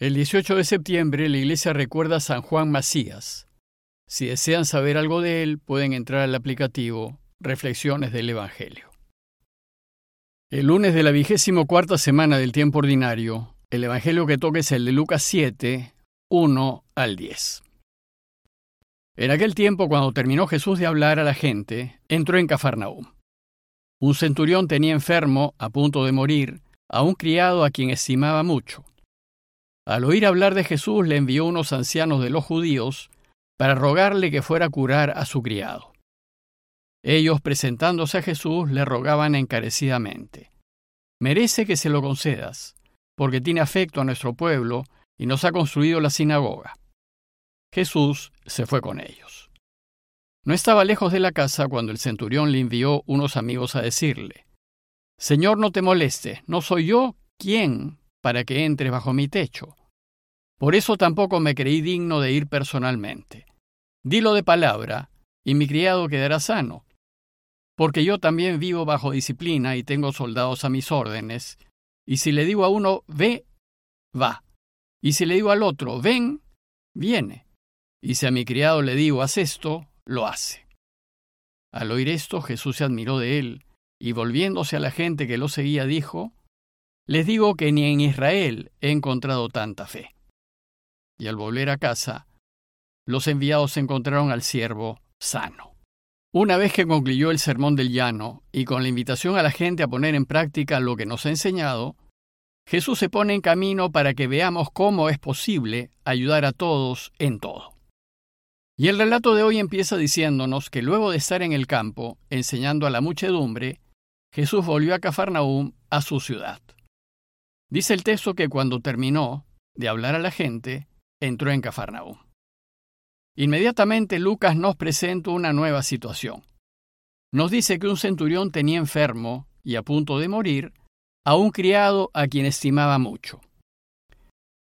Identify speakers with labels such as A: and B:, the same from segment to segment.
A: El 18 de septiembre la iglesia recuerda a San Juan Macías. Si desean saber algo de él, pueden entrar al aplicativo Reflexiones del Evangelio. El lunes de la vigésimo cuarta semana del tiempo ordinario, el Evangelio que toca es el de Lucas 7, 1 al 10. En aquel tiempo, cuando terminó Jesús de hablar a la gente, entró en Cafarnaúm. Un centurión tenía enfermo, a punto de morir, a un criado a quien estimaba mucho. Al oír hablar de Jesús le envió unos ancianos de los judíos para rogarle que fuera a curar a su criado. Ellos, presentándose a Jesús, le rogaban encarecidamente, Merece que se lo concedas, porque tiene afecto a nuestro pueblo y nos ha construido la sinagoga. Jesús se fue con ellos. No estaba lejos de la casa cuando el centurión le envió unos amigos a decirle, Señor, no te moleste, no soy yo quien para que entres bajo mi techo. Por eso tampoco me creí digno de ir personalmente. Dilo de palabra, y mi criado quedará sano. Porque yo también vivo bajo disciplina y tengo soldados a mis órdenes, y si le digo a uno, ve, va, y si le digo al otro, ven, viene, y si a mi criado le digo, haz esto, lo hace. Al oír esto, Jesús se admiró de él, y volviéndose a la gente que lo seguía, dijo, Les digo que ni en Israel he encontrado tanta fe. Y al volver a casa, los enviados encontraron al siervo sano. Una vez que concluyó el sermón del llano, y con la invitación a la gente a poner en práctica lo que nos ha enseñado, Jesús se pone en camino para que veamos cómo es posible ayudar a todos en todo. Y el relato de hoy empieza diciéndonos que luego de estar en el campo, enseñando a la muchedumbre, Jesús volvió a Cafarnaúm, a su ciudad. Dice el texto que cuando terminó de hablar a la gente, entró en Cafarnaúm. Inmediatamente Lucas nos presenta una nueva situación. Nos dice que un centurión tenía enfermo y a punto de morir a un criado a quien estimaba mucho.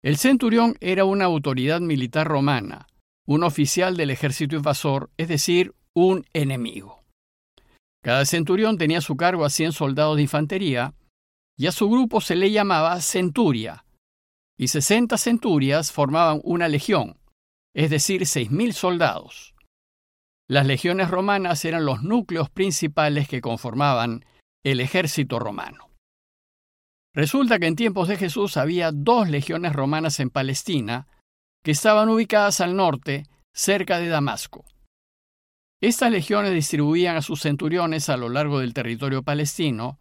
A: El centurión era una autoridad militar romana, un oficial del ejército invasor, es decir, un enemigo. Cada centurión tenía a su cargo a 100 soldados de infantería y a su grupo se le llamaba centuria, y 60 centurias formaban una legión, es decir, 6.000 soldados. Las legiones romanas eran los núcleos principales que conformaban el ejército romano. Resulta que en tiempos de Jesús había dos legiones romanas en Palestina que estaban ubicadas al norte, cerca de Damasco. Estas legiones distribuían a sus centuriones a lo largo del territorio palestino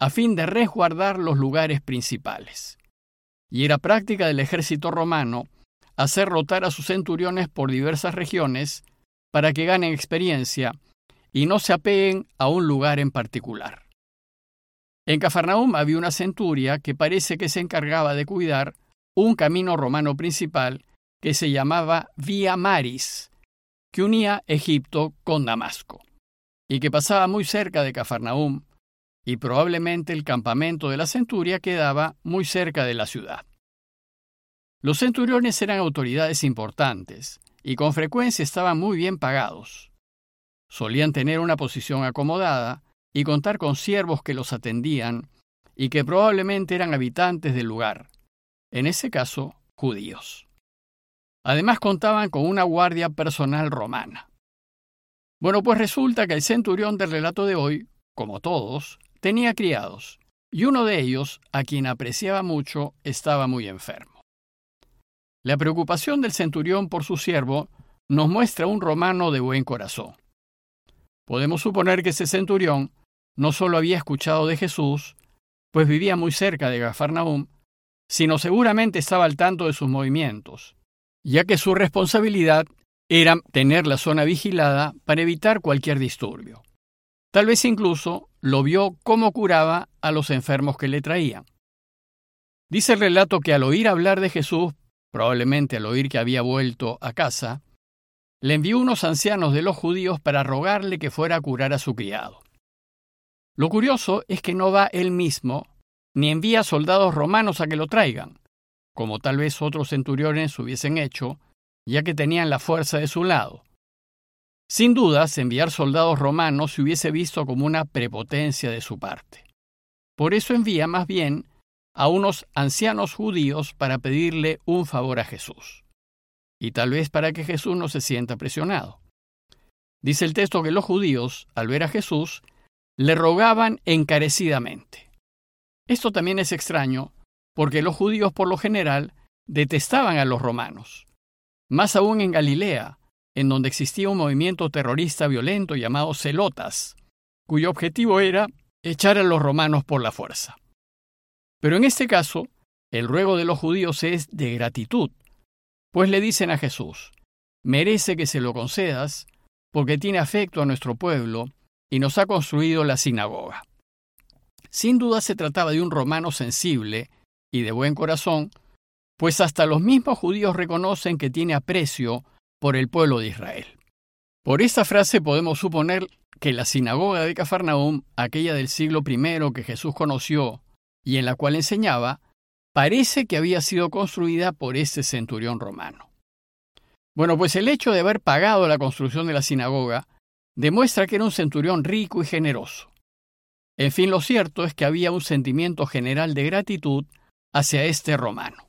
A: a fin de resguardar los lugares principales. Y era práctica del ejército romano hacer rotar a sus centuriones por diversas regiones para que ganen experiencia y no se apeguen a un lugar en particular. En Cafarnaum había una centuria que parece que se encargaba de cuidar un camino romano principal que se llamaba Via Maris, que unía Egipto con Damasco, y que pasaba muy cerca de Cafarnaúm, y probablemente el campamento de la centuria quedaba muy cerca de la ciudad. Los centuriones eran autoridades importantes, y con frecuencia estaban muy bien pagados. Solían tener una posición acomodada y contar con siervos que los atendían y que probablemente eran habitantes del lugar, en ese caso judíos. Además contaban con una guardia personal romana. Bueno, pues resulta que el centurión del relato de hoy, como todos, tenía criados, y uno de ellos, a quien apreciaba mucho, estaba muy enfermo. La preocupación del centurión por su siervo nos muestra un romano de buen corazón. Podemos suponer que ese centurión no solo había escuchado de Jesús, pues vivía muy cerca de Gafarnaum, sino seguramente estaba al tanto de sus movimientos, ya que su responsabilidad era tener la zona vigilada para evitar cualquier disturbio. Tal vez incluso lo vio cómo curaba a los enfermos que le traían. Dice el relato que al oír hablar de Jesús, probablemente al oír que había vuelto a casa, le envió unos ancianos de los judíos para rogarle que fuera a curar a su criado. Lo curioso es que no va él mismo, ni envía soldados romanos a que lo traigan, como tal vez otros centuriones hubiesen hecho, ya que tenían la fuerza de su lado. Sin dudas, enviar soldados romanos se hubiese visto como una prepotencia de su parte. Por eso envía más bien a unos ancianos judíos para pedirle un favor a Jesús. Y tal vez para que Jesús no se sienta presionado. Dice el texto que los judíos, al ver a Jesús, le rogaban encarecidamente. Esto también es extraño, porque los judíos por lo general detestaban a los romanos. Más aún en Galilea, en donde existía un movimiento terrorista violento llamado Celotas, cuyo objetivo era echar a los romanos por la fuerza. Pero en este caso, el ruego de los judíos es de gratitud, pues le dicen a Jesús, merece que se lo concedas, porque tiene afecto a nuestro pueblo y nos ha construido la sinagoga. Sin duda se trataba de un romano sensible y de buen corazón, pues hasta los mismos judíos reconocen que tiene aprecio por el pueblo de Israel. Por esta frase podemos suponer que la sinagoga de Cafarnaum, aquella del siglo I que Jesús conoció y en la cual enseñaba, parece que había sido construida por este centurión romano. Bueno, pues el hecho de haber pagado la construcción de la sinagoga demuestra que era un centurión rico y generoso. En fin, lo cierto es que había un sentimiento general de gratitud hacia este romano.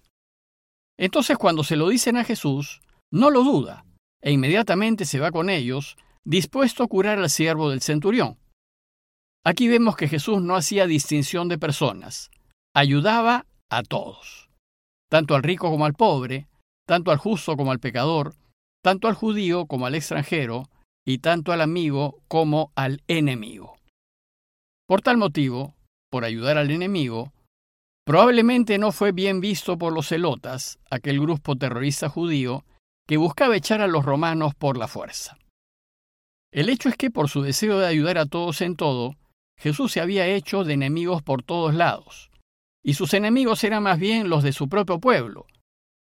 A: Entonces, cuando se lo dicen a Jesús, no lo duda, e inmediatamente se va con ellos, dispuesto a curar al siervo del centurión. Aquí vemos que Jesús no hacía distinción de personas, ayudaba a todos, tanto al rico como al pobre, tanto al justo como al pecador, tanto al judío como al extranjero, y tanto al amigo como al enemigo. Por tal motivo, por ayudar al enemigo, probablemente no fue bien visto por los celotas, aquel grupo terrorista judío que buscaba echar a los romanos por la fuerza. El hecho es que por su deseo de ayudar a todos en todo, Jesús se había hecho de enemigos por todos lados, y sus enemigos eran más bien los de su propio pueblo,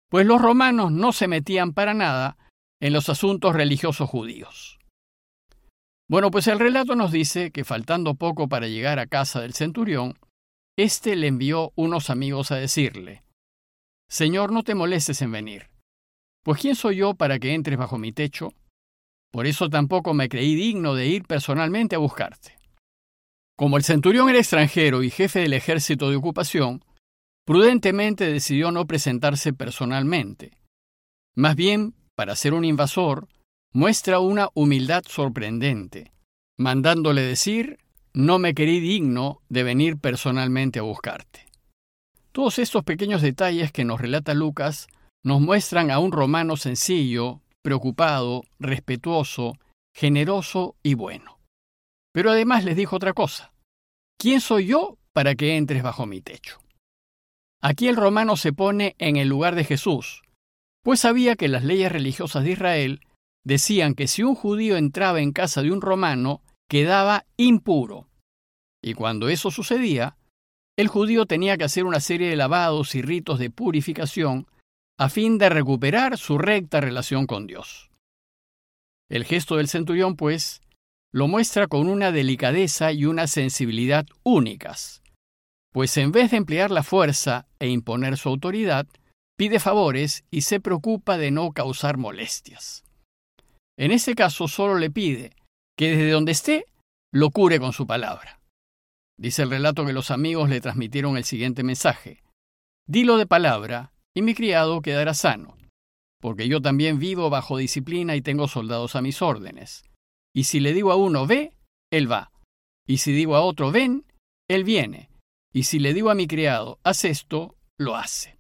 A: pues los romanos no se metían para nada en los asuntos religiosos judíos. Bueno, pues el relato nos dice que faltando poco para llegar a casa del centurión, éste le envió unos amigos a decirle, Señor, no te molestes en venir, pues ¿quién soy yo para que entres bajo mi techo? Por eso tampoco me creí digno de ir personalmente a buscarte. Como el centurión era extranjero y jefe del ejército de ocupación, prudentemente decidió no presentarse personalmente. Más bien, para ser un invasor, muestra una humildad sorprendente, mandándole decir, no me creí digno de venir personalmente a buscarte. Todos estos pequeños detalles que nos relata Lucas nos muestran a un romano sencillo, preocupado, respetuoso, generoso y bueno. Pero además les dijo otra cosa. ¿Quién soy yo para que entres bajo mi techo? Aquí el romano se pone en el lugar de Jesús, pues sabía que las leyes religiosas de Israel decían que si un judío entraba en casa de un romano, quedaba impuro. Y cuando eso sucedía, el judío tenía que hacer una serie de lavados y ritos de purificación a fin de recuperar su recta relación con Dios. El gesto del centurión, pues, lo muestra con una delicadeza y una sensibilidad únicas, pues en vez de emplear la fuerza e imponer su autoridad, pide favores y se preocupa de no causar molestias. En ese caso solo le pide que desde donde esté lo cure con su palabra. Dice el relato que los amigos le transmitieron el siguiente mensaje. Dilo de palabra y mi criado quedará sano, porque yo también vivo bajo disciplina y tengo soldados a mis órdenes. Y si le digo a uno ve, él va. Y si digo a otro ven, él viene. Y si le digo a mi criado haz esto, lo hace.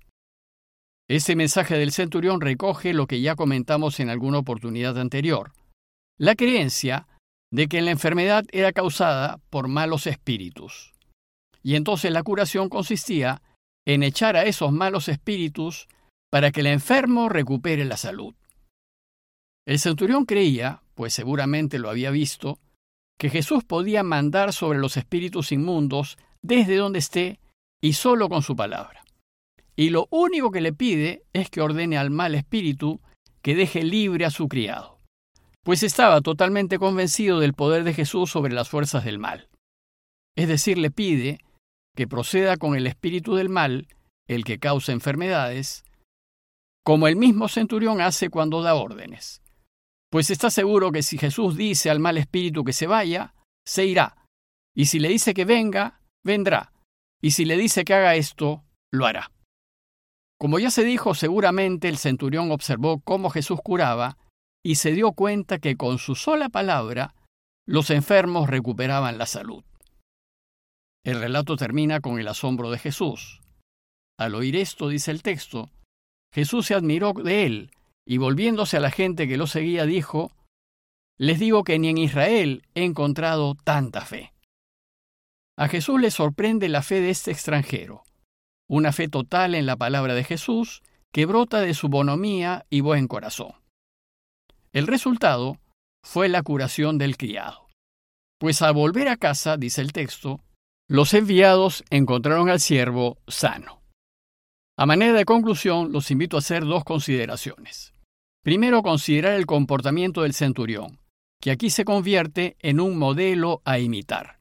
A: Ese mensaje del centurión recoge lo que ya comentamos en alguna oportunidad anterior, la creencia de que la enfermedad era causada por malos espíritus. Y entonces la curación consistía en echar a esos malos espíritus para que el enfermo recupere la salud. El centurión creía, pues seguramente lo había visto, que Jesús podía mandar sobre los espíritus inmundos desde donde esté y solo con su palabra. Y lo único que le pide es que ordene al mal espíritu que deje libre a su criado, pues estaba totalmente convencido del poder de Jesús sobre las fuerzas del mal. Es decir, le pide que proceda con el espíritu del mal, el que causa enfermedades, como el mismo centurión hace cuando da órdenes. Pues está seguro que si Jesús dice al mal espíritu que se vaya, se irá, y si le dice que venga, vendrá, y si le dice que haga esto, lo hará. Como ya se dijo, seguramente el centurión observó cómo Jesús curaba y se dio cuenta que con su sola palabra los enfermos recuperaban la salud. El relato termina con el asombro de Jesús. Al oír esto, dice el texto, Jesús se admiró de él y volviéndose a la gente que lo seguía dijo, Les digo que ni en Israel he encontrado tanta fe. A Jesús le sorprende la fe de este extranjero, una fe total en la palabra de Jesús que brota de su bonomía y buen corazón. El resultado fue la curación del criado. Pues al volver a casa, dice el texto, los enviados encontraron al siervo sano. A manera de conclusión, los invito a hacer dos consideraciones. Primero, considerar el comportamiento del centurión, que aquí se convierte en un modelo a imitar.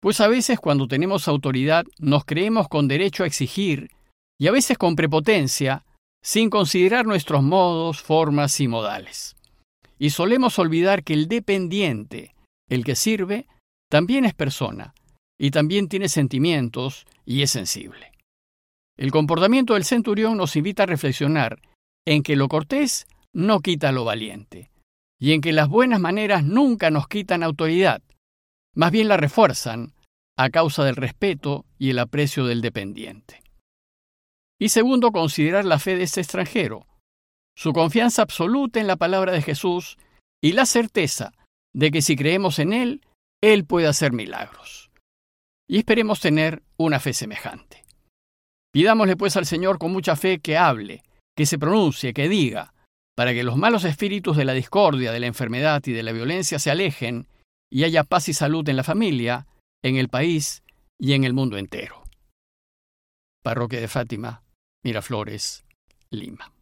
A: Pues a veces cuando tenemos autoridad nos creemos con derecho a exigir, y a veces con prepotencia, sin considerar nuestros modos, formas y modales. Y solemos olvidar que el dependiente, el que sirve, también es persona, y también tiene sentimientos y es sensible. El comportamiento del centurión nos invita a reflexionar en que lo cortés no quita lo valiente, y en que las buenas maneras nunca nos quitan autoridad, más bien la refuerzan a causa del respeto y el aprecio del dependiente. Y segundo, considerar la fe de este extranjero, su confianza absoluta en la palabra de Jesús y la certeza de que si creemos en Él, Él puede hacer milagros. Y esperemos tener una fe semejante. Pidámosle pues al Señor con mucha fe que hable, que se pronuncie, que diga, para que los malos espíritus de la discordia, de la enfermedad y de la violencia se alejen y haya paz y salud en la familia, en el país y en el mundo entero. Parroquia de Fátima, Miraflores, Lima.